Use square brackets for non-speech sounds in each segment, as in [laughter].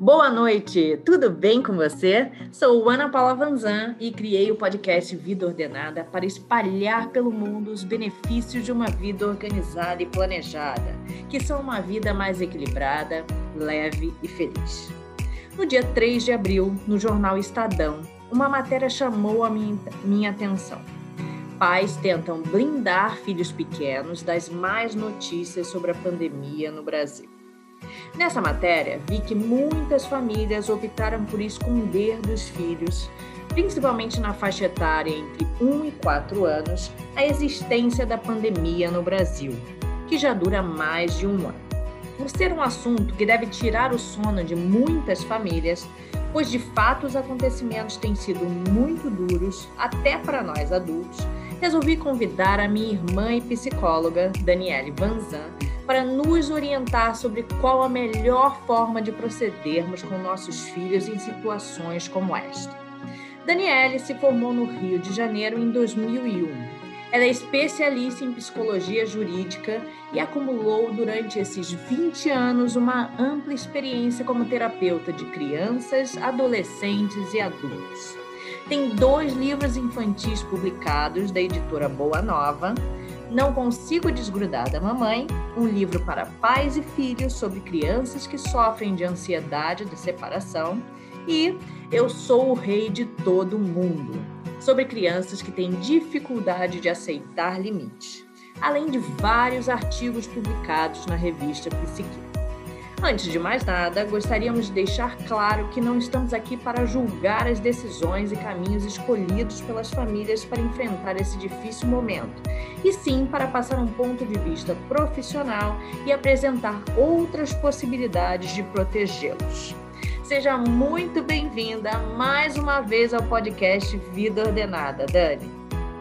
Boa noite, tudo bem com você? Sou Ana Paula Vanzan e criei o podcast Vida Ordenada para espalhar pelo mundo os benefícios de uma vida organizada e planejada, que são uma vida mais equilibrada, leve e feliz. No dia 3 de abril, no jornal Estadão, uma matéria chamou a minha, minha atenção. Pais tentam blindar filhos pequenos das más notícias sobre a pandemia no Brasil. Nessa matéria, vi que muitas famílias optaram por esconder dos filhos, principalmente na faixa etária entre 1 e 4 anos, a existência da pandemia no Brasil, que já dura mais de um ano. Por ser um assunto que deve tirar o sono de muitas famílias, pois de fato os acontecimentos têm sido muito duros, até para nós adultos, resolvi convidar a minha irmã e psicóloga, Daniele Vanzan, para nos orientar sobre qual a melhor forma de procedermos com nossos filhos em situações como esta. Daniele se formou no Rio de Janeiro em 2001. Ela é especialista em psicologia jurídica e acumulou durante esses 20 anos uma ampla experiência como terapeuta de crianças, adolescentes e adultos. Tem dois livros infantis publicados da editora Boa Nova, não Consigo Desgrudar da Mamãe, um livro para pais e filhos sobre crianças que sofrem de ansiedade de separação, e Eu Sou o Rei de Todo Mundo, sobre crianças que têm dificuldade de aceitar limites, além de vários artigos publicados na revista Psique. Antes de mais nada, gostaríamos de deixar claro que não estamos aqui para julgar as decisões e caminhos escolhidos pelas famílias para enfrentar esse difícil momento, e sim para passar um ponto de vista profissional e apresentar outras possibilidades de protegê-los. Seja muito bem-vinda mais uma vez ao podcast Vida Ordenada, Dani.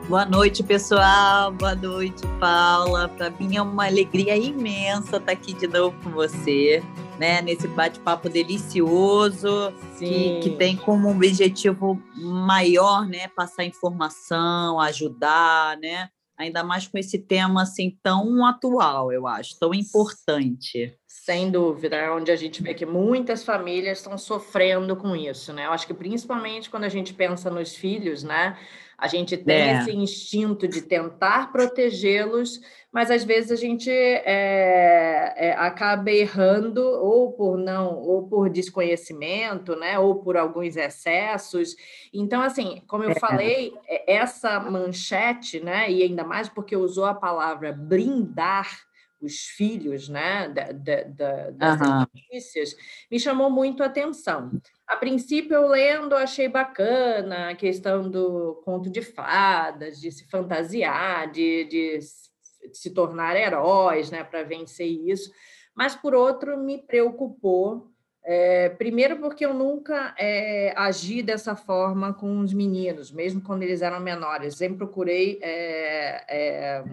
Boa noite, pessoal. Boa noite, Paula. Para mim é uma alegria imensa estar aqui de novo com você, né? Nesse bate-papo delicioso que, que, tem como objetivo maior, né? Passar informação, ajudar, né? Ainda mais com esse tema assim tão atual, eu acho, tão importante. Sem dúvida, onde a gente vê que muitas famílias estão sofrendo com isso, né? Eu acho que principalmente quando a gente pensa nos filhos, né? A gente tem é. esse instinto de tentar protegê-los, mas às vezes a gente é, é, acaba errando ou por não, ou por desconhecimento, né? Ou por alguns excessos. Então, assim, como eu é. falei, é, essa manchete, né? E ainda mais porque usou a palavra blindar os filhos, né, da, da, da, das uhum. notícias, me chamou muito a atenção. A princípio, eu lendo, achei bacana a questão do conto de fadas, de se fantasiar, de, de se tornar heróis né, para vencer isso. Mas, por outro, me preocupou. É, primeiro, porque eu nunca é, agi dessa forma com os meninos, mesmo quando eles eram menores. Sempre procurei é, é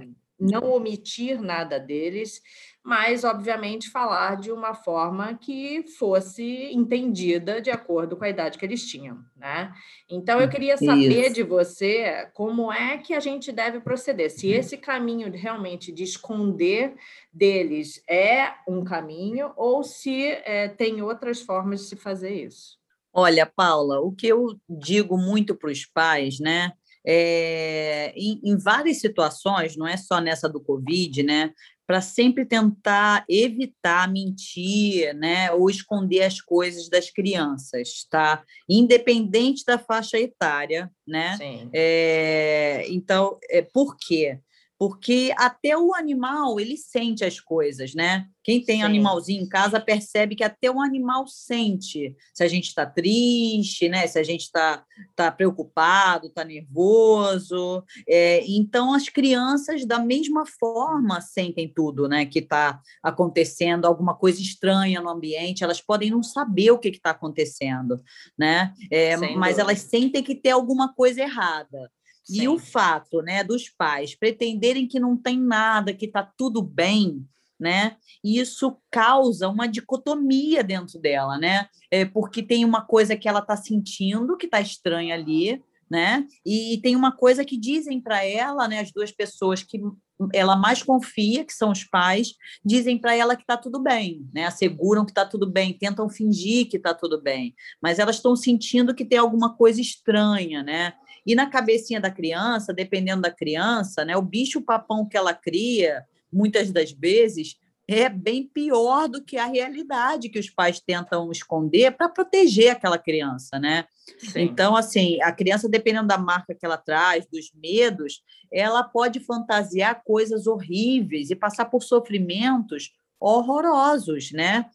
não omitir nada deles mas, obviamente, falar de uma forma que fosse entendida de acordo com a idade que eles tinham, né? Então, eu queria saber Isso. de você como é que a gente deve proceder, se esse caminho realmente de esconder deles é um caminho ou se é, tem outras formas de se fazer isso. Olha, Paula, o que eu digo muito para os pais, né? É, em, em, várias situações, não é só nessa do Covid, né? para sempre tentar evitar mentir, né, ou esconder as coisas das crianças, tá? Independente da faixa etária, né? Sim. É, então, é, por quê? Porque até o animal ele sente as coisas, né? Quem tem Sim. animalzinho em casa percebe que até o animal sente se a gente está triste, né? Se a gente está tá preocupado, está nervoso. É, então as crianças da mesma forma sentem tudo, né? Que está acontecendo alguma coisa estranha no ambiente. Elas podem não saber o que está acontecendo, né? É, mas elas sentem que tem alguma coisa errada. Sim. E o fato né, dos pais pretenderem que não tem nada, que está tudo bem, né? Isso causa uma dicotomia dentro dela, né? É porque tem uma coisa que ela está sentindo que está estranha ali, né? E tem uma coisa que dizem para ela, né, as duas pessoas que ela mais confia, que são os pais, dizem para ela que está tudo bem, né? Asseguram que está tudo bem, tentam fingir que está tudo bem, mas elas estão sentindo que tem alguma coisa estranha, né? E na cabecinha da criança, dependendo da criança, né, o bicho papão que ela cria, muitas das vezes, é bem pior do que a realidade que os pais tentam esconder para proteger aquela criança, né? Sim. Então, assim, a criança, dependendo da marca que ela traz, dos medos, ela pode fantasiar coisas horríveis e passar por sofrimentos horrorosos, né?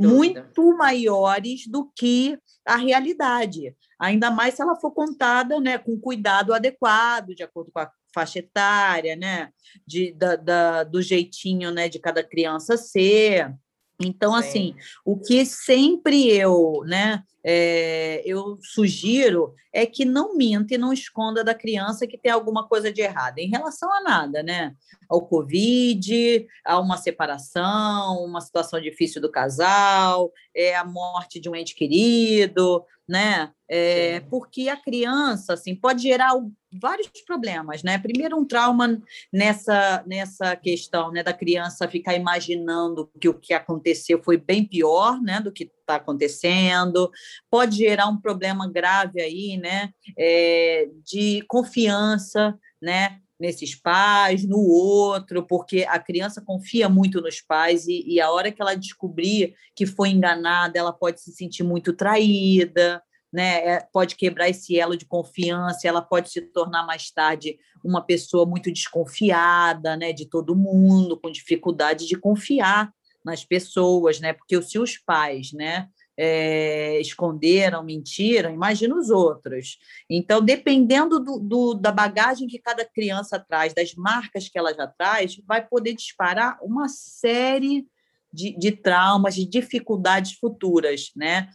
Muito maiores do que a realidade. Ainda mais se ela for contada, né, com cuidado adequado, de acordo com a faixa etária, né, de, da, da, do jeitinho, né, de cada criança ser. Então, Sim. assim, o que sempre eu, né, é, eu sugiro é que não minta e não esconda da criança que tem alguma coisa de errado em relação a nada, né? Ao Covid, a uma separação, uma situação difícil do casal, é a morte de um ente querido, né? É, porque a criança assim pode gerar vários problemas, né? Primeiro um trauma nessa nessa questão, né, da criança ficar imaginando que o que aconteceu foi bem pior, né, do que está acontecendo. Pode gerar um problema grave aí, né, é, de confiança, né? nesses pais, no outro, porque a criança confia muito nos pais e, e, a hora que ela descobrir que foi enganada, ela pode se sentir muito traída, né? É, pode quebrar esse elo de confiança, ela pode se tornar mais tarde uma pessoa muito desconfiada, né, de todo mundo, com dificuldade de confiar nas pessoas, né? Porque se os pais, né, é, esconderam, mentiram, imagina os outros. Então, dependendo do, do, da bagagem que cada criança traz, das marcas que ela já traz, vai poder disparar uma série de, de traumas, de dificuldades futuras, né?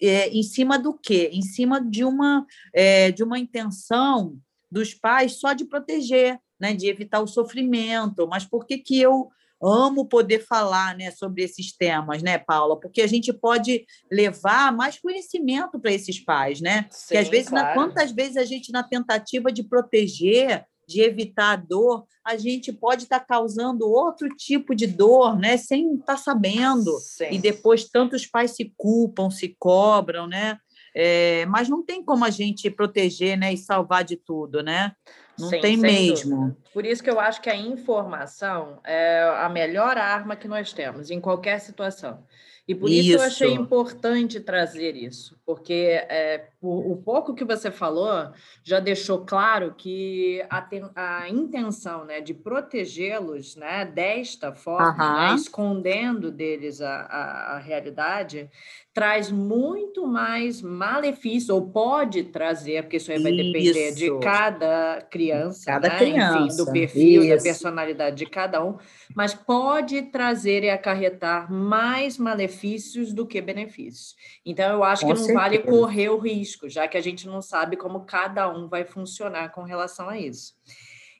É, em cima do quê? Em cima de uma, é, de uma intenção dos pais só de proteger, né? de evitar o sofrimento. Mas por que, que eu amo poder falar né, sobre esses temas, né, Paula? Porque a gente pode levar mais conhecimento para esses pais, né? Sim, que às vezes, claro. na, quantas vezes a gente, na tentativa de proteger, de evitar a dor, a gente pode estar tá causando outro tipo de dor, né, sem estar tá sabendo. Sim. E depois tantos pais se culpam, se cobram, né? É, mas não tem como a gente proteger, né, e salvar de tudo, né? Não Sim, tem mesmo. Dúvida. Por isso que eu acho que a informação é a melhor arma que nós temos em qualquer situação. E por isso, isso eu achei importante trazer isso, porque é, o, o, pouco que você falou já deixou claro que a, a intenção né, de protegê-los né, desta forma, né, escondendo deles a, a, a realidade, traz muito mais malefício, ou pode trazer, porque isso aí vai depender isso. de cada criança, cada né? criança. Enfim, do perfil, isso. da personalidade de cada um, mas pode trazer e acarretar mais malefícios do que benefícios. Então, eu acho Com que não certeza. vale correr o risco, já que a gente não sabe como cada um vai funcionar com relação a isso.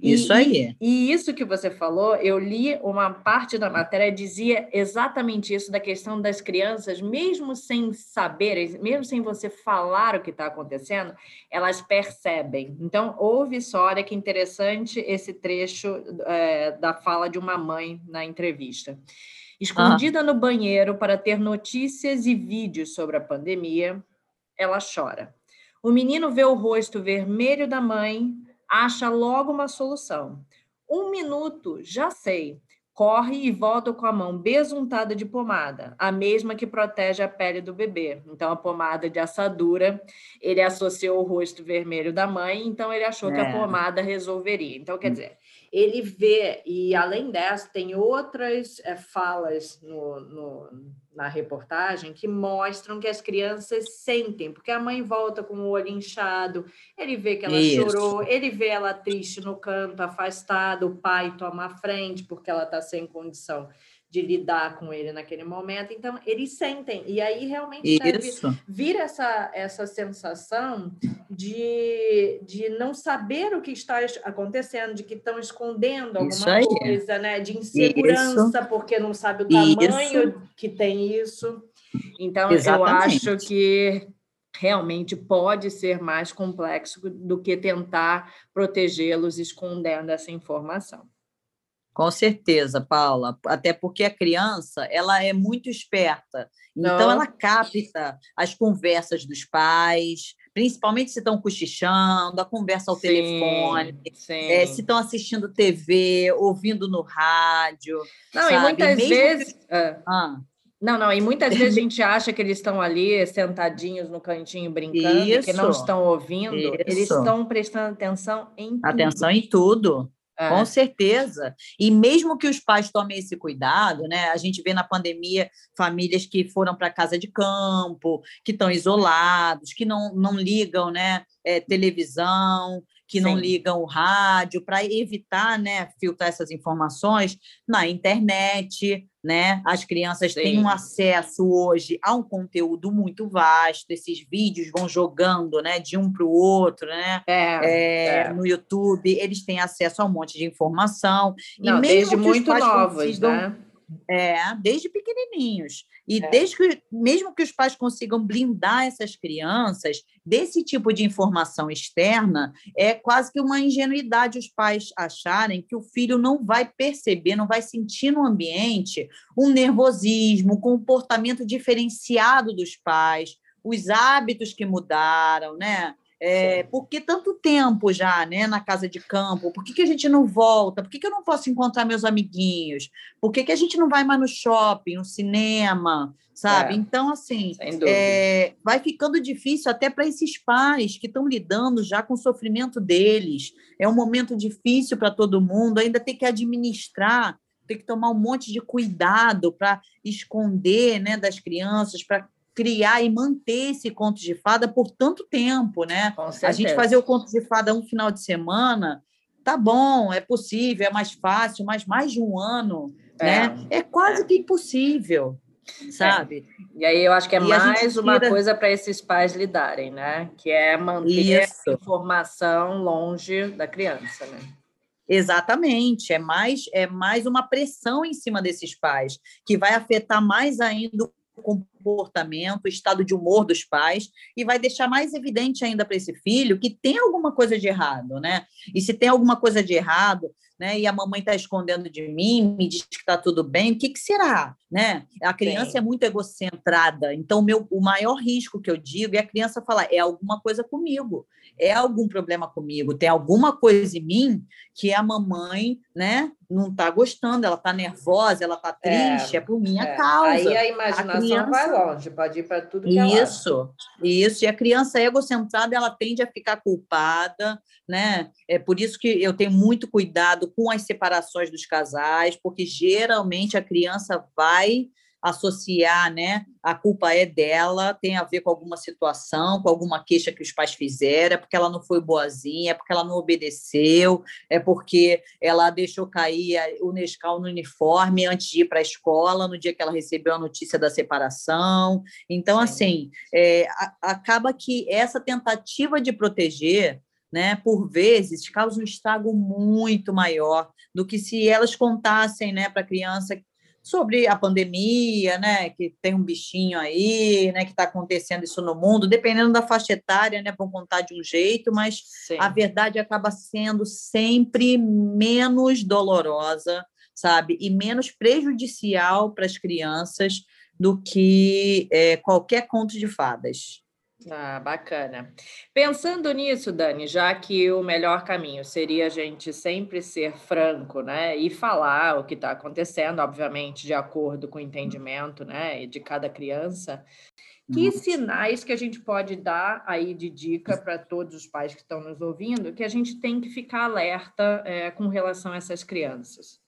Isso e, aí. E, e, isso que você falou, eu li uma parte da matéria dizia exatamente isso da questão das crianças, mesmo sem saber, mesmo sem você falar o que está acontecendo, elas percebem. Então, ouve só, olha que interessante esse trecho é, da fala de uma mãe na entrevista. Escondida ah. no banheiro para ter notícias e vídeos sobre a pandemia, ela chora. O menino vê o rosto vermelho da mãe, acha logo uma solução. Um minuto, já sei. Corre e volta com a mão besuntada de pomada, a mesma que protege a pele do bebê. Então, a pomada de assadura, ele associou o rosto vermelho da mãe, então ele achou é. que a é. pomada resolveria. Então, quer hum. dizer, ele vê, e além dessa, tem outras é, falas no, no, na reportagem que mostram que as crianças sentem, porque a mãe volta com o olho inchado, ele vê que ela Isso. chorou, ele vê ela triste no canto, afastada, o pai toma a frente porque ela está sem condição de lidar com ele naquele momento. Então, eles sentem. E aí realmente deve vir essa, essa sensação de, de não saber o que está acontecendo, de que estão escondendo alguma coisa, né? De insegurança, isso. porque não sabe o tamanho isso. que tem isso. Então, Exatamente. eu acho que realmente pode ser mais complexo do que tentar protegê-los escondendo essa informação. Com certeza, Paula, até porque a criança ela é muito esperta, então Não. ela capta as conversas dos pais, principalmente se estão cochichando, a conversa ao sim, telefone, é, se estão assistindo TV, ouvindo no rádio. Não, sabe? e muitas Mesmo vezes. Que... Ah. Não, não, e muitas vezes a [laughs] gente acha que eles estão ali sentadinhos no cantinho brincando, Isso. que não estão ouvindo, Isso. eles estão prestando atenção em tudo. Atenção em tudo. É. Com certeza. E mesmo que os pais tomem esse cuidado, né? A gente vê na pandemia famílias que foram para casa de campo, que estão isolados, que não, não ligam né, é, televisão, que Sim. não ligam o rádio, para evitar né, filtrar essas informações na internet, né? As crianças Sim. têm um acesso hoje a um conteúdo muito vasto, esses vídeos vão jogando, né, de um para o outro, né? É, é, é, No YouTube, eles têm acesso a um monte de informação. Não, e mesmo desde muito novos, né? É, desde pequenininhos. E é. desde que, mesmo que os pais consigam blindar essas crianças desse tipo de informação externa, é quase que uma ingenuidade os pais acharem que o filho não vai perceber, não vai sentir no ambiente um nervosismo, um comportamento diferenciado dos pais, os hábitos que mudaram, né? É, por que tanto tempo já né, na casa de campo? Por que, que a gente não volta? Por que, que eu não posso encontrar meus amiguinhos? Por que, que a gente não vai mais no shopping, no cinema? Sabe? É, então, assim, é, vai ficando difícil até para esses pais que estão lidando já com o sofrimento deles. É um momento difícil para todo mundo, ainda tem que administrar tem que tomar um monte de cuidado para esconder né, das crianças, para criar e manter esse conto de fada por tanto tempo, né? A gente fazer o conto de fada um final de semana, tá bom, é possível, é mais fácil, mas mais de um ano, é. né? É quase é. que impossível, sabe? É. E aí eu acho que é e mais uma coisa para esses pais lidarem, né? Que é manter Isso. a informação longe da criança, né? Exatamente, é mais é mais uma pressão em cima desses pais que vai afetar mais ainda o comportamento, o estado de humor dos pais, e vai deixar mais evidente ainda para esse filho que tem alguma coisa de errado, né? E se tem alguma coisa de errado, né? E a mamãe está escondendo de mim, me diz que está tudo bem, o que, que será, né? A criança Sim. é muito egocentrada, então o meu, o maior risco que eu digo é a criança falar é alguma coisa comigo, é algum problema comigo, tem alguma coisa em mim que a mamãe, né? Não está gostando, ela está nervosa, ela está triste, é, é, por minha é. causa. Aí a imaginação a criança... vai longe, pode ir para tudo que Isso, é isso. E a criança egocentrada, ela tende a ficar culpada, né? É por isso que eu tenho muito cuidado com as separações dos casais, porque geralmente a criança vai associar, né? A culpa é dela, tem a ver com alguma situação, com alguma queixa que os pais fizeram, é porque ela não foi boazinha, é porque ela não obedeceu, é porque ela deixou cair o Nescau no uniforme antes de ir para a escola, no dia que ela recebeu a notícia da separação. Então, Sim. assim, é, acaba que essa tentativa de proteger né, por vezes, causa um estrago muito maior do que se elas contassem né, para a criança sobre a pandemia, né, que tem um bichinho aí, né, que está acontecendo isso no mundo, dependendo da faixa etária, né, vão contar de um jeito, mas Sim. a verdade acaba sendo sempre menos dolorosa, sabe, e menos prejudicial para as crianças do que é, qualquer conto de fadas. Ah, bacana. Pensando nisso, Dani, já que o melhor caminho seria a gente sempre ser franco, né, e falar o que está acontecendo, obviamente, de acordo com o entendimento, né, de cada criança, que sinais que a gente pode dar aí de dica para todos os pais que estão nos ouvindo que a gente tem que ficar alerta é, com relação a essas crianças?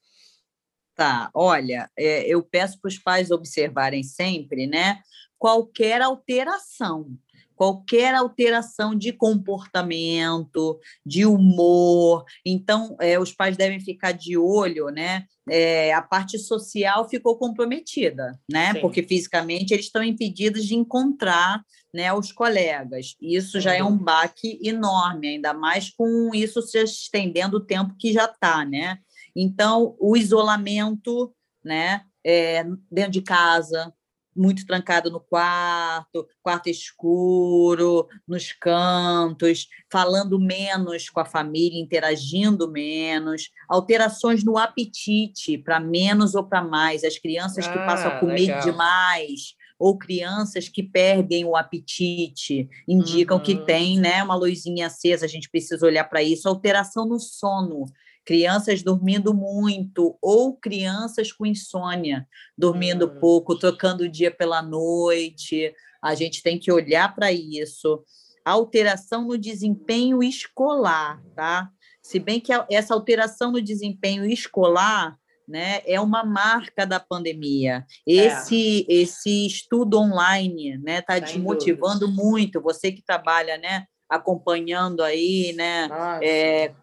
Tá, olha, é, eu peço para os pais observarem sempre, né, qualquer alteração qualquer alteração de comportamento, de humor. Então, é, os pais devem ficar de olho, né? É, a parte social ficou comprometida, né? Sim. Porque fisicamente eles estão impedidos de encontrar né, os colegas. Isso já é um baque enorme, ainda mais com isso se estendendo o tempo que já está, né? Então, o isolamento, né? É, dentro de casa, muito trancado no quarto, quarto escuro, nos cantos, falando menos com a família, interagindo menos, alterações no apetite, para menos ou para mais, as crianças que passam a ah, comer legal. demais, ou crianças que perdem o apetite, indicam uhum. que tem né, uma luzinha acesa, a gente precisa olhar para isso, alteração no sono, crianças dormindo muito, ou crianças com insônia, dormindo uhum. pouco, trocando o dia pela noite, a gente tem que olhar para isso. Alteração no desempenho escolar, tá? Se bem que essa alteração no desempenho escolar né, é uma marca da pandemia. Esse é. esse estudo online, né, está desmotivando muito. Você que trabalha, né, acompanhando aí, né, é,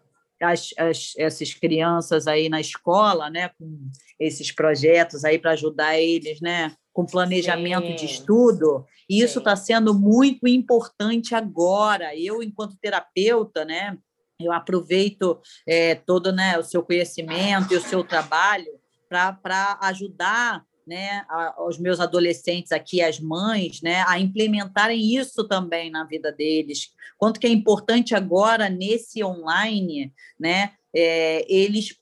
as, as, essas crianças aí na escola, né, com esses projetos aí para ajudar eles, né, com planejamento Sim. de estudo. E isso está sendo muito importante agora. Eu, enquanto terapeuta, né, eu aproveito é, todo né, o seu conhecimento e o seu trabalho para ajudar né, os meus adolescentes aqui, as mães, né, a implementarem isso também na vida deles. Quanto que é importante agora nesse online, né, é, eles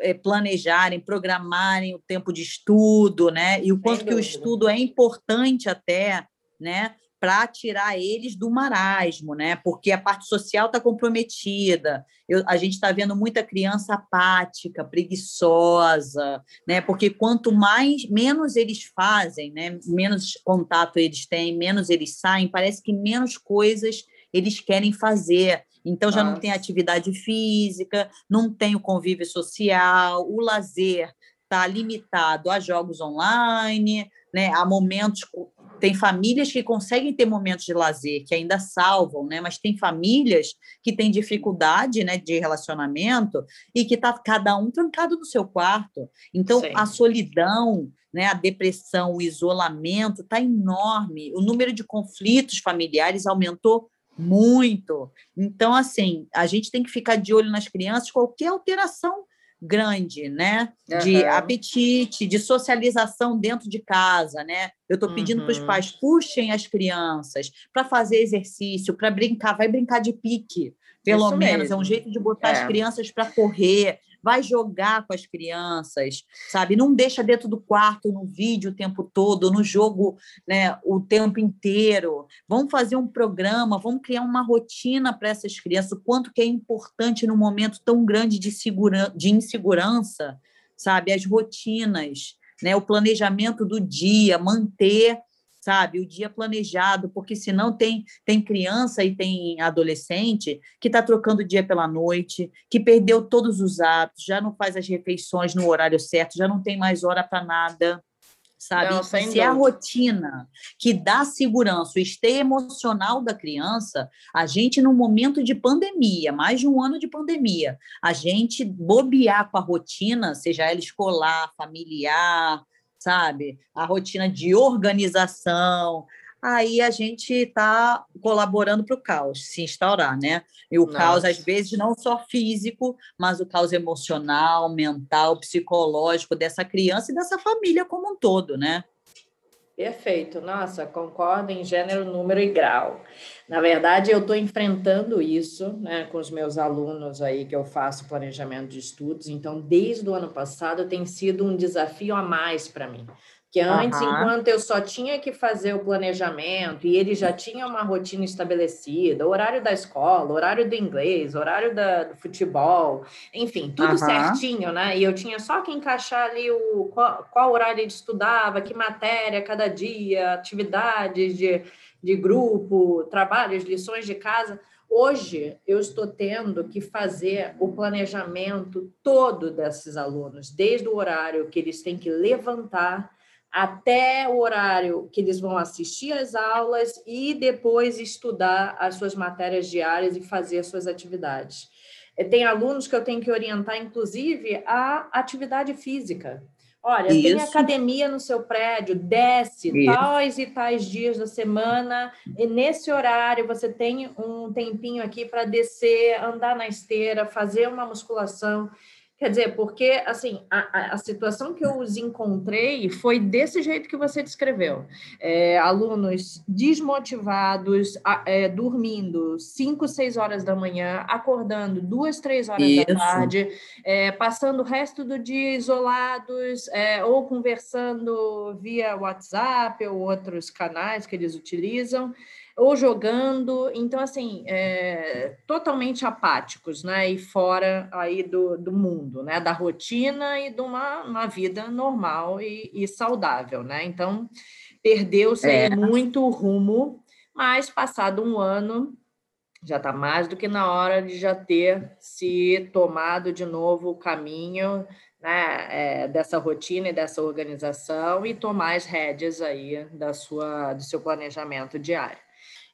é, planejarem, programarem o tempo de estudo, né, e o quanto que o estudo é importante até, né, para tirar eles do marasmo, né? Porque a parte social está comprometida. Eu, a gente está vendo muita criança apática, preguiçosa, né? Porque quanto mais menos eles fazem, né? Menos contato eles têm, menos eles saem, parece que menos coisas eles querem fazer. Então já não tem atividade física, não tem o convívio social, o lazer está limitado a jogos online, né, a momentos tem famílias que conseguem ter momentos de lazer, que ainda salvam, né? Mas tem famílias que têm dificuldade, né, de relacionamento e que está cada um trancado no seu quarto. Então, Sim. a solidão, né, a depressão, o isolamento está enorme. O número de conflitos familiares aumentou muito. Então, assim, a gente tem que ficar de olho nas crianças, qualquer alteração grande, né? De uhum. apetite, de socialização dentro de casa, né? Eu estou pedindo uhum. para os pais puxem as crianças para fazer exercício, para brincar, vai brincar de pique, pelo Isso menos mesmo. é um jeito de botar é. as crianças para correr, vai jogar com as crianças, sabe? Não deixa dentro do quarto, no vídeo o tempo todo, no jogo né, o tempo inteiro. Vamos fazer um programa, vamos criar uma rotina para essas crianças, o quanto que é importante num momento tão grande de, segura, de insegurança, sabe? As rotinas, né? o planejamento do dia, manter sabe? O dia planejado, porque senão tem, tem criança e tem adolescente que está trocando o dia pela noite, que perdeu todos os atos, já não faz as refeições no horário certo, já não tem mais hora para nada. Sabe? Não, Se é a rotina que dá segurança, o esteio emocional da criança, a gente, no momento de pandemia, mais de um ano de pandemia, a gente bobear com a rotina, seja ela escolar, familiar, sabe? A rotina de organização. Aí a gente está colaborando para o caos se instaurar, né? E o Nossa. caos, às vezes, não só físico, mas o caos emocional, mental, psicológico dessa criança e dessa família como um todo, né? Perfeito, nossa, concordo em gênero, número e grau. Na verdade, eu estou enfrentando isso né, com os meus alunos aí que eu faço planejamento de estudos. Então, desde o ano passado tem sido um desafio a mais para mim. Que antes, uhum. enquanto eu só tinha que fazer o planejamento e ele já tinha uma rotina estabelecida, horário da escola, horário do inglês, horário da, do futebol, enfim, tudo uhum. certinho, né? E eu tinha só que encaixar ali o qual, qual horário ele estudava, que matéria cada dia, atividades de, de grupo, trabalhos, lições de casa. Hoje eu estou tendo que fazer o planejamento todo desses alunos, desde o horário que eles têm que levantar até o horário que eles vão assistir às aulas e depois estudar as suas matérias diárias e fazer as suas atividades. Eh, tem alunos que eu tenho que orientar, inclusive, a atividade física. Olha, Isso. tem academia no seu prédio, desce Isso. tais e tais dias da semana, e nesse horário você tem um tempinho aqui para descer, andar na esteira, fazer uma musculação. Quer dizer, porque assim a, a, situação que eu os encontrei foi desse jeito que você descreveu. É, alunos desmotivados, a, é, dormindo 5, 6 horas da manhã, acordando duas, três horas Isso. da tarde, é, passando o resto do dia isolados, é, ou conversando via WhatsApp ou outros canais que eles utilizam ou jogando, então assim, é, totalmente apáticos, né? E fora aí do, do mundo, né? Da rotina e de uma, uma vida normal e, e saudável, né? Então perdeu-se é. muito rumo, mas passado um ano já está mais do que na hora de já ter se tomado de novo o caminho né, é, dessa rotina e dessa organização e tomar as rédeas aí da sua, do seu planejamento diário.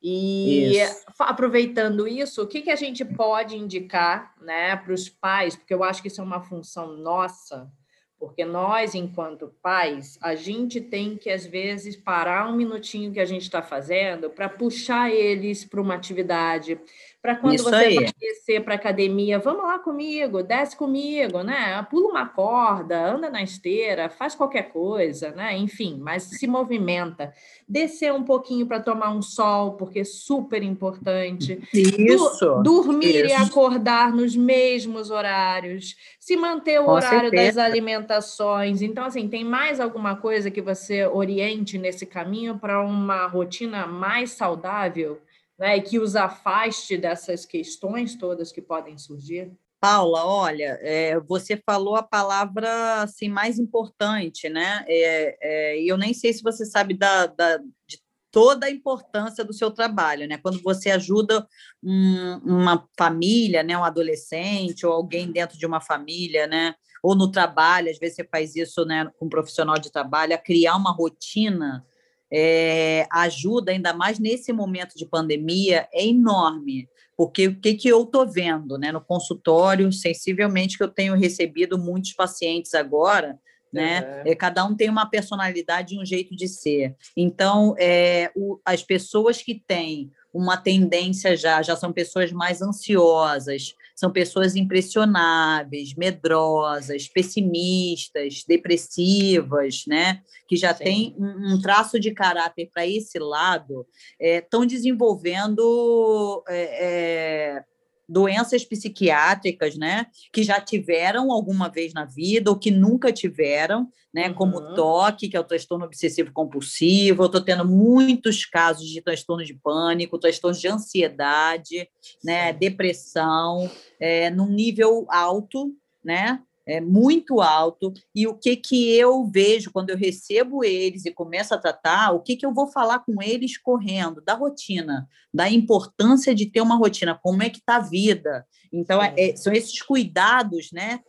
E isso. aproveitando isso, o que, que a gente pode indicar né, para os pais? Porque eu acho que isso é uma função nossa, porque nós, enquanto pais, a gente tem que, às vezes, parar um minutinho que a gente está fazendo para puxar eles para uma atividade, para quando Isso você aí. vai descer para academia, vamos lá comigo, desce comigo, né? Pula uma corda, anda na esteira, faz qualquer coisa, né? Enfim, mas se movimenta. Descer um pouquinho para tomar um sol, porque é super importante. Isso. dormir isso. e acordar nos mesmos horários, se manter o Com horário certeza. das alimentações. Então, assim, tem mais alguma coisa que você oriente nesse caminho para uma rotina mais saudável? Né, e que os afaste dessas questões todas que podem surgir? Paula, olha, é, você falou a palavra assim, mais importante, né? É, é, eu nem sei se você sabe da, da, de toda a importância do seu trabalho, né? Quando você ajuda um, uma família, né, um adolescente ou alguém dentro de uma família, né, ou no trabalho, às vezes você faz isso, né, com um profissional de trabalho, a criar uma rotina é, ajuda, ainda mais nesse momento de pandemia, é enorme. Porque o que, que eu estou vendo né, no consultório, sensivelmente, que eu tenho recebido muitos pacientes agora, né? É. Cada um tem uma personalidade e um jeito de ser. Então, é, o, as pessoas que têm uma tendência já, já são pessoas mais ansiosas, são pessoas impressionáveis, medrosas, pessimistas, depressivas, né? Que já Sim. têm um, um, traço de caráter para esse lado, estão é, desenvolvendo é, doenças psiquiátricas, né, que já tiveram alguma vez na vida ou que nunca tiveram, né, uhum. como toque, que é o transtorno obsessivo compulsivo. Eu estou tendo muitos casos de transtorno de pânico, transtorno de ansiedade, né, depressão, é, num nível alto, né, é muito alto e o que que eu vejo quando eu recebo eles e começo a tratar, o que que eu vou falar com eles correndo da rotina, da importância de ter uma rotina, como é que tá a vida. Então é, é, são esses cuidados, né,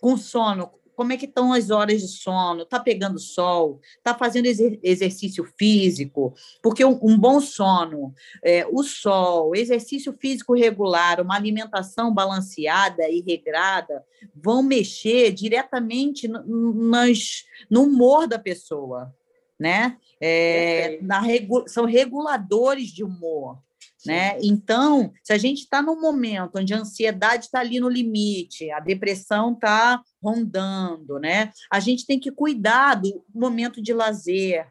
com sono, como é que estão as horas de sono, está pegando sol, está fazendo exercício físico, porque um, um bom sono, é, o sol, exercício físico regular, uma alimentação balanceada e regrada vão mexer diretamente no, nas, no humor da pessoa, né? É, regu, são reguladores de humor. Né? Então, se a gente está num momento onde a ansiedade está ali no limite, a depressão está rondando, né? A gente tem que cuidar do momento de lazer,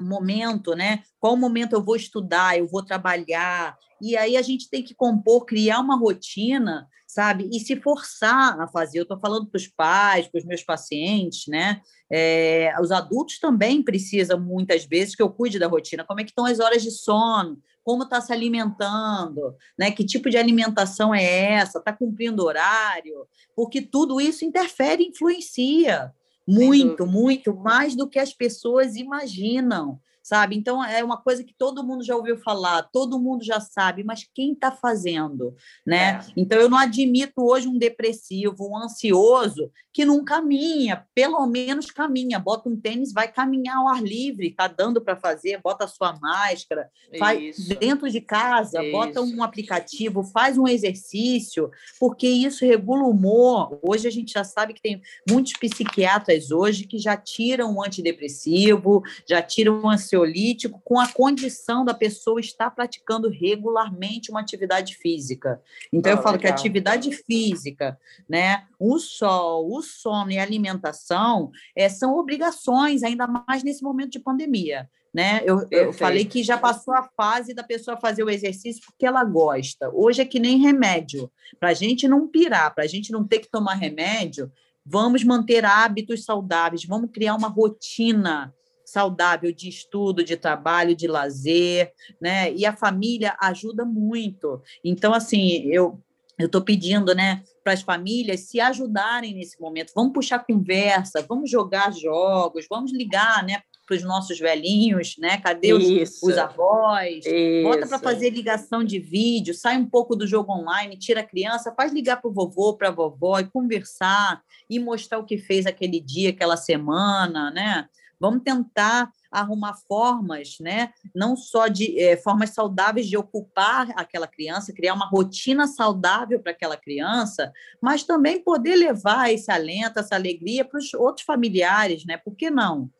momento, né? Qual momento eu vou estudar, eu vou trabalhar, e aí a gente tem que compor, criar uma rotina, sabe? E se forçar a fazer. Eu estou falando para os pais, para os meus pacientes, né? É, os adultos também precisam, muitas vezes, que eu cuide da rotina. Como é que estão as horas de sono? como está se alimentando, né? Que tipo de alimentação é essa? Está cumprindo horário? Porque tudo isso interfere, influencia muito, muito mais do que as pessoas imaginam sabe? Então é uma coisa que todo mundo já ouviu falar, todo mundo já sabe, mas quem está fazendo, né? É. Então eu não admito hoje um depressivo, um ansioso que não caminha, pelo menos caminha, bota um tênis, vai caminhar ao ar livre, tá dando para fazer, bota a sua máscara, faz dentro de casa, isso. bota um aplicativo, faz um exercício, porque isso regula o humor. Hoje a gente já sabe que tem muitos psiquiatras hoje que já tiram o antidepressivo, já tiram o ansioso ansiolítico com a condição da pessoa estar praticando regularmente uma atividade física. Então, oh, eu falo legal. que a atividade física, né, o sol, o sono e a alimentação é, são obrigações, ainda mais nesse momento de pandemia. Né? Eu, eu falei que já passou a fase da pessoa fazer o exercício porque ela gosta. Hoje é que nem remédio. Para a gente não pirar, para a gente não ter que tomar remédio, vamos manter hábitos saudáveis, vamos criar uma rotina saudável de estudo, de trabalho, de lazer, né? E a família ajuda muito. Então, assim, eu eu estou pedindo, né, para as famílias se ajudarem nesse momento. Vamos puxar conversa, vamos jogar jogos, vamos ligar, né, para os nossos velhinhos, né? Cadê os, os avós? Isso. Bota para fazer ligação de vídeo, sai um pouco do jogo online, tira a criança, faz ligar para o vovô, para a vovó e conversar e mostrar o que fez aquele dia, aquela semana, né? Vamos tentar arrumar formas, né? Não só de é, formas saudáveis de ocupar aquela criança, criar uma rotina saudável para aquela criança, mas também poder levar esse alento, essa alegria para os outros familiares, né? Por que não?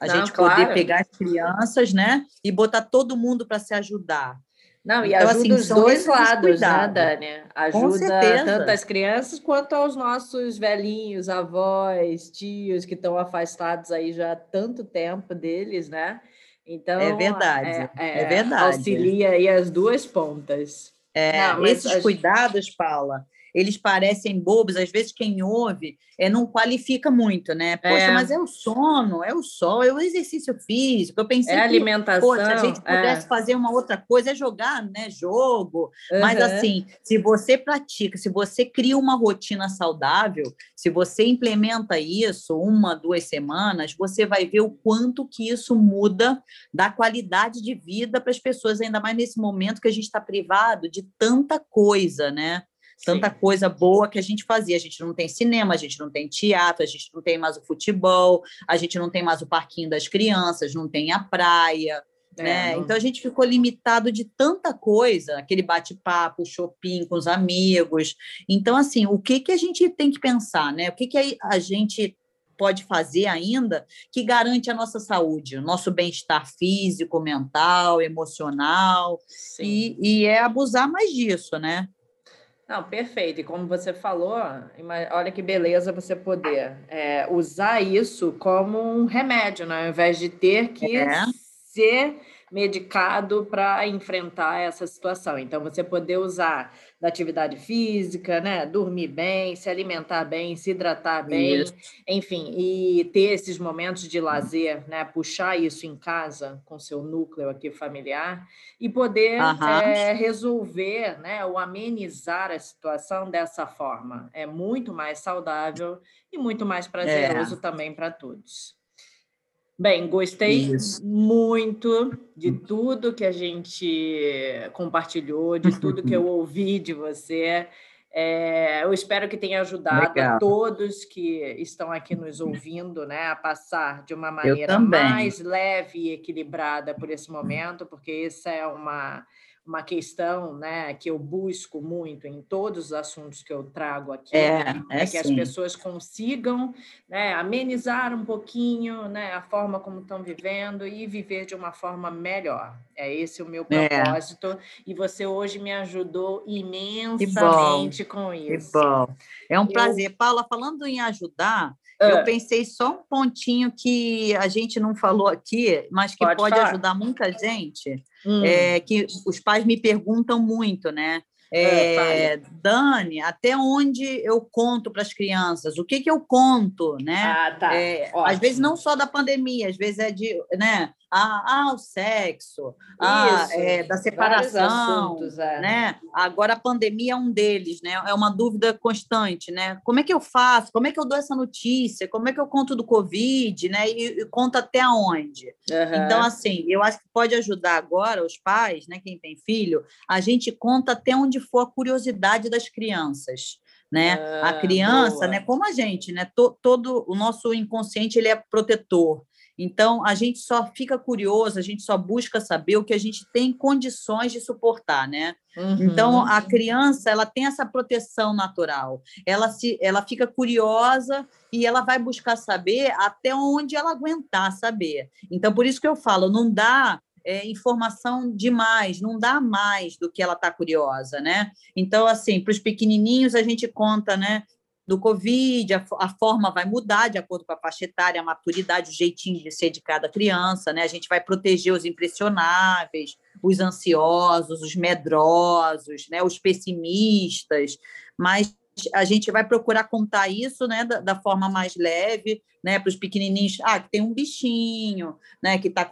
A não, gente claro. poder pegar as crianças, né, e botar todo mundo para se ajudar. Não, e então, ajuda assim, os dois lados, né, Dani? Ajuda tanto as crianças quanto aos nossos velhinhos, avós, tios que estão afastados aí já há tanto tempo deles, né? Então, é verdade, é, é, é verdade. Auxilia aí as duas pontas. É, Não, esses cuidados, Paula, eles parecem bobos, às vezes quem ouve é, não qualifica muito, né? Poxa, é. mas é o sono, é o sol, é o exercício físico. Eu pensei é que, alimentação, poxa, a gente pudesse é. fazer uma outra coisa, é jogar, né? Jogo. Uhum. Mas assim, se você pratica, se você cria uma rotina saudável, se você implementa isso uma, duas semanas, você vai ver o quanto que isso muda da qualidade de vida para as pessoas, ainda mais nesse momento que a gente está privado de tanta coisa, né? Tanta Sim. coisa boa que a gente fazia. A gente não tem cinema, a gente não tem teatro, a gente não tem mais o futebol, a gente não tem mais o parquinho das crianças, não tem a praia. É, né? Então a gente ficou limitado de tanta coisa, aquele bate-papo, shopping com os amigos. Então, assim, o que, que a gente tem que pensar, né? O que, que a gente pode fazer ainda que garante a nossa saúde, o nosso bem-estar físico, mental, emocional, e, e é abusar mais disso, né? Não, perfeito. E como você falou, olha que beleza você poder é, usar isso como um remédio, né? ao invés de ter que é. ser medicado para enfrentar essa situação. Então, você poder usar da atividade física, né? Dormir bem, se alimentar bem, se hidratar bem, isso. enfim, e ter esses momentos de lazer, né? Puxar isso em casa com seu núcleo aqui familiar e poder é, resolver, né? Ou amenizar a situação dessa forma. É muito mais saudável e muito mais prazeroso é. também para todos. Bem, gostei Isso. muito de tudo que a gente compartilhou, de tudo que eu ouvi de você. É, eu espero que tenha ajudado a todos que estão aqui nos ouvindo né, a passar de uma maneira mais leve e equilibrada por esse momento, porque essa é uma uma questão né, que eu busco muito em todos os assuntos que eu trago aqui, é, é, é que as pessoas consigam né, amenizar um pouquinho né, a forma como estão vivendo e viver de uma forma melhor. É esse o meu é. propósito. É. E você hoje me ajudou imensamente com isso. Que bom. É um eu... prazer. Paula, falando em ajudar, eu ah. pensei só um pontinho que a gente não falou aqui, mas que pode, pode ajudar muita gente, hum. é que os pais me perguntam muito, né? É, é, Dani, até onde eu conto para as crianças? O que, que eu conto, né? Ah, tá. É, às vezes não só da pandemia, às vezes é de, né? Ah, ah o sexo, ah, é, da separação, assuntos, é. né? Agora a pandemia é um deles, né? É uma dúvida constante, né? Como é que eu faço? Como é que eu dou essa notícia? Como é que eu conto do Covid, né? E, e conto até onde? Uhum. Então, assim, eu acho que pode ajudar agora os pais, né? Quem tem filho, a gente conta até onde for a curiosidade das crianças né? Ah, a criança, boa. né? Como a gente, né? todo o nosso inconsciente ele é protetor. Então, a gente só fica curioso, a gente só busca saber o que a gente tem condições de suportar, né? Uhum. Então, a criança, ela tem essa proteção natural. Ela se ela fica curiosa e ela vai buscar saber até onde ela aguentar saber. Então, por isso que eu falo, não dá é, informação demais, não dá mais do que ela está curiosa, né? Então, assim, para os pequenininhos a gente conta, né? do Covid, a, a, forma vai mudar de acordo com a faixa etária, a maturidade, o jeitinho de ser de cada criança, né? A gente vai proteger os impressionáveis, os ansiosos, os medrosos, né? Os pessimistas, mas a gente vai procurar contar isso, né, da, da forma mais leve, né, para os pequenininhos, ah, que tem um bichinho, né, que está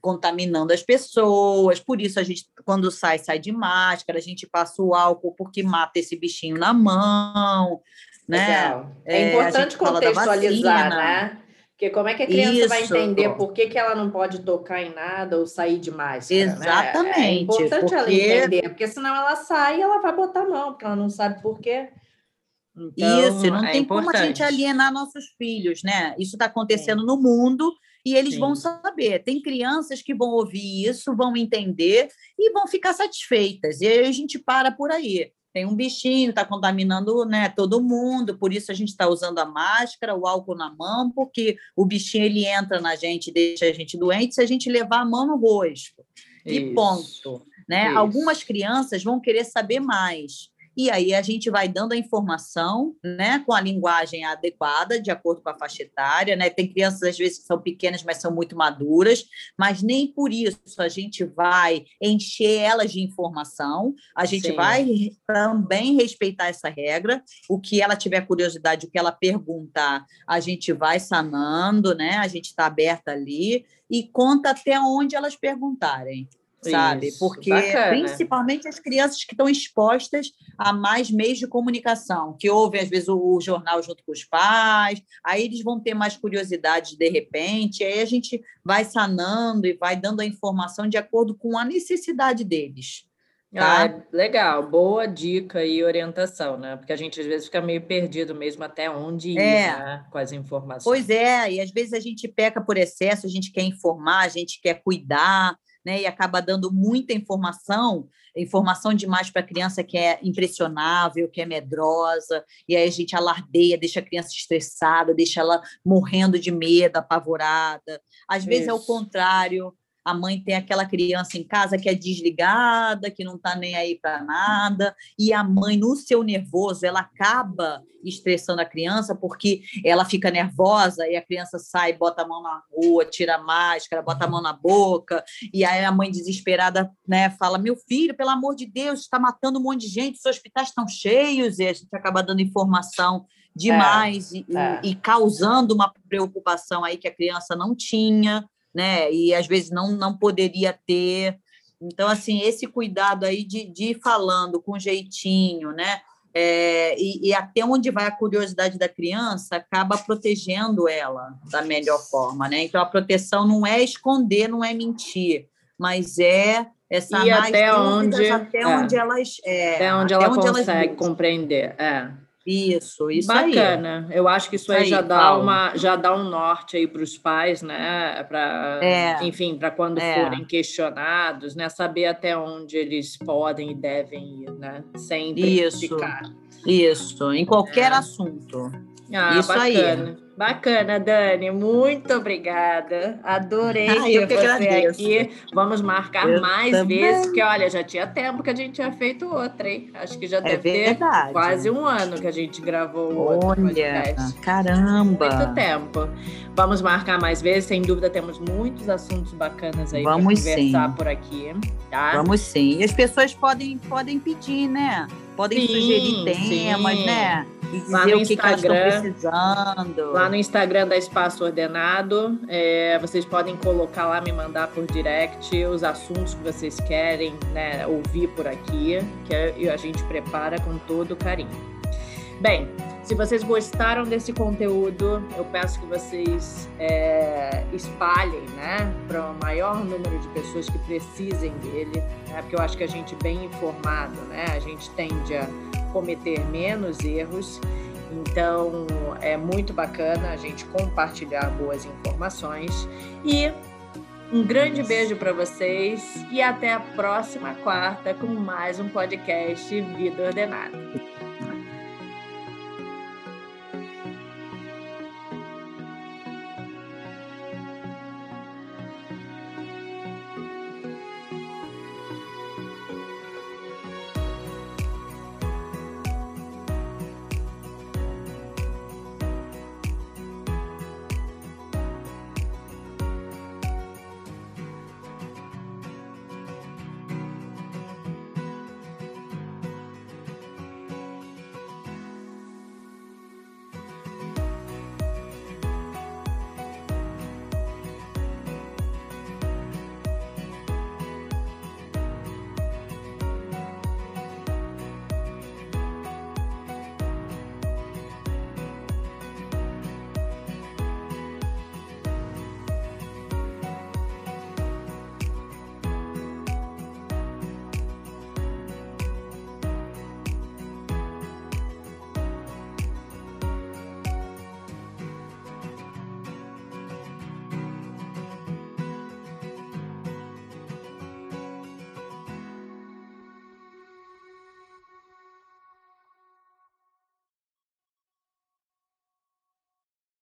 contaminando as pessoas, por isso a gente, quando sai, sai de máscara, a gente passa o álcool porque mata esse bichinho na mão, né? Legal. É, é importante contextualizar, né? Porque como é que a criança Isso. vai entender por que, que ela não pode tocar em nada ou sair de máscara? Exatamente. Né? É importante porque... ela entender, porque senão ela sai e ela vai botar a mão, porque ela não sabe por quê. Então, Isso, não é tem importante. como a gente alienar nossos filhos, né? Isso está acontecendo Sim. no mundo e eles Sim. vão saber. Tem crianças que vão ouvir isso, vão entender e vão ficar satisfeitas. E aí a gente para por aí tem um bichinho, está contaminando né, todo mundo, por isso a gente está usando a máscara, o álcool na mão, porque o bichinho ele entra na gente, deixa a gente doente se a gente levar a mão no rosto. Isso. E ponto. Né? Algumas crianças vão querer saber mais. E aí a gente vai dando a informação, né, com a linguagem adequada, de acordo com a faixa etária, né? Tem crianças às vezes que são pequenas, mas são muito maduras, mas nem por isso a gente vai encher elas de informação. A gente Sim. vai também respeitar essa regra. O que ela tiver curiosidade, o que ela perguntar, a gente vai sanando, né? A gente está aberta ali e conta até onde elas perguntarem sabe? Isso, Porque bacana. principalmente as crianças que estão expostas a mais meios de comunicação, que ouvem às vezes o, o, jornal junto com os pais, aí eles vão ter mais curiosidade de repente, aí a gente vai sanando e vai dando a informação de acordo com a necessidade deles. Tá? Ah, legal, boa dica e orientação, né? Porque a gente às vezes fica meio perdido mesmo até onde ir é. né? com as informações. Pois é, e às vezes a gente peca por excesso, a gente quer informar, a gente quer cuidar, né, e acaba dando muita informação, informação demais para a criança que é impressionável, que é medrosa, e aí a gente alardeia, deixa a criança estressada, deixa ela morrendo de medo, apavorada. Às vezes Isso. é o contrário, a mãe tem aquela criança em casa que é desligada, que não está nem aí para nada, e a mãe, no seu nervoso, ela acaba estressando a criança porque ela fica nervosa e a criança sai, bota a mão na rua, tira a máscara, bota a mão na boca, e aí a mãe desesperada né, fala: Meu filho, pelo amor de Deus, está matando um monte de gente, os hospitais estão cheios, e a gente acaba dando informação demais é, e, é. e causando uma preocupação aí que a criança não tinha né? E às vezes não, não poderia ter. Então, assim, esse cuidado aí de, de ir falando com jeitinho, né? É, e, e, até onde vai a curiosidade da criança acaba protegendo ela da melhor forma, né? Então a proteção não é esconder, não é mentir, mas é essa e até onde até é, onde elas é, até onde até ela onde consegue elas compreender, é. Isso, isso Bacana. Aí. Eu acho que isso aí, aí já dá uma já dá um norte aí para os pais, né? Para é. enfim, para quando é. forem questionados, né? Saber até onde eles podem e devem ir, né? Sem isso. Isso, em qualquer é. assunto. Ah, isso bacana. aí. Bacana, Dani. Muito obrigada. Adorei ah, ter você agradeço. aqui. Vamos marcar eu mais também. vezes, porque olha, já tinha tempo que a gente tinha feito outra, hein? Acho que já é deve verdade. ter quase um ano que a gente gravou outro olha, podcast. Caramba! Muito tempo. Vamos marcar mais vezes, sem dúvida temos muitos assuntos bacanas aí para conversar sim. por aqui. Tá? Vamos sim. E as pessoas podem, podem pedir, né? Podem sim, sugerir temas, sim. né? E dizer lá no o que, Instagram, que elas estão precisando. Lá no Instagram da Espaço Ordenado, é, vocês podem colocar lá, me mandar por direct os assuntos que vocês querem né, ouvir por aqui, que a gente prepara com todo carinho. Bem, se vocês gostaram desse conteúdo, eu peço que vocês é, espalhem, né, para o maior número de pessoas que precisem dele, né, porque eu acho que a gente bem informado, né, a gente tende a cometer menos erros. Então, é muito bacana a gente compartilhar boas informações. E um grande beijo para vocês e até a próxima quarta com mais um podcast Vida Ordenada.